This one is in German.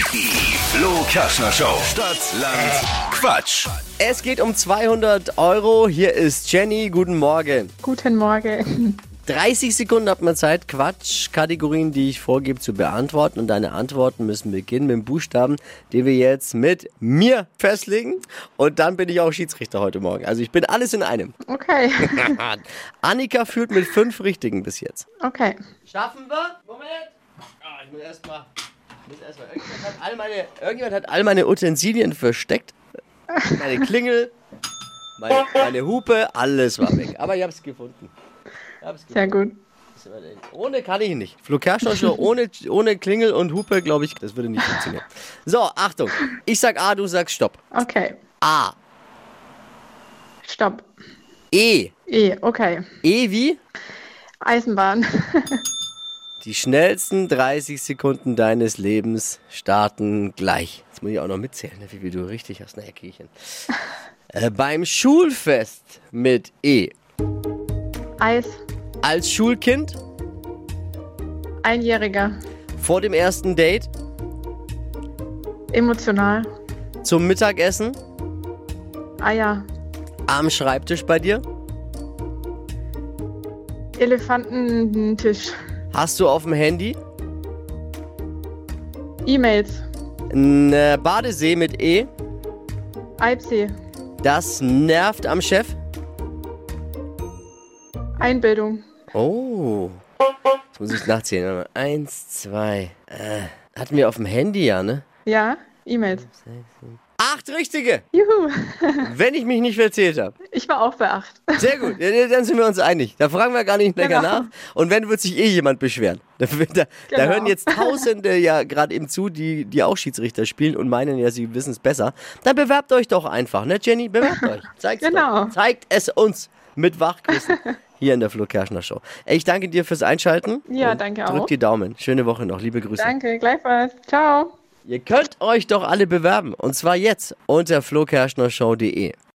Die Flo Kaschner Show. Stadt, Land, Quatsch. Es geht um 200 Euro. Hier ist Jenny. Guten Morgen. Guten Morgen. 30 Sekunden hat man Zeit, Quatsch-Kategorien, die ich vorgebe, zu beantworten. Und deine Antworten müssen beginnen mit dem Buchstaben, den wir jetzt mit mir festlegen. Und dann bin ich auch Schiedsrichter heute Morgen. Also ich bin alles in einem. Okay. Annika führt mit fünf Richtigen bis jetzt. Okay. Schaffen wir? Moment. Ah, ich muss erstmal. Irgendjemand, hat all meine, irgendjemand hat all meine Utensilien versteckt. Meine Klingel, meine, meine Hupe, alles war weg. Aber ich habe es gefunden. Ich hab's Sehr gut. Ohne kann ich nicht. Show ohne, ohne Klingel und Hupe, glaube ich, das würde nicht funktionieren. So, Achtung. Ich sag A, du sagst Stopp. Okay. A. Stopp. E. E. Okay. E wie? Eisenbahn. Die schnellsten 30 Sekunden deines Lebens starten gleich. Jetzt muss ich auch noch mitzählen, ne, wie viel du richtig hast. Na, Herr Kirchen. Äh, beim Schulfest mit E. Eis. Als Schulkind, Einjähriger. vor dem ersten Date, Emotional. zum Mittagessen, Eier. am Schreibtisch bei dir. Elefantentisch. Hast du auf dem Handy E-Mails. ein äh, Badesee mit E. Eibsee. Das nervt am Chef. Einbildung. Oh. Jetzt muss ich nachzählen. Eins, zwei. Äh, hatten wir auf dem Handy ja, ne? Ja. E-Mails. Acht richtige, Juhu. wenn ich mich nicht verzählt habe. Ich war auch bei acht. Sehr gut, dann sind wir uns einig. Da fragen wir gar nicht länger Genau. nach. Und wenn, wird sich eh jemand beschweren. Da, da, da Genau. hören jetzt Tausende ja gerade eben zu, die, die auch Schiedsrichter spielen und meinen ja, sie wissen es besser. Dann bewerbt euch doch einfach, ne Jenny? Bewerbt euch. Zeigt's Genau. doch. Zeigt es uns mit Wachquissen hier in der Flo Kerschner Show. Ich danke dir fürs Einschalten. Ja, danke Drück auch. die Daumen. Schöne Woche noch. Liebe Grüße. Danke. Gleichfalls. Ciao. Ihr könnt euch doch alle bewerben. Und zwar jetzt unter flokerschnershow.de.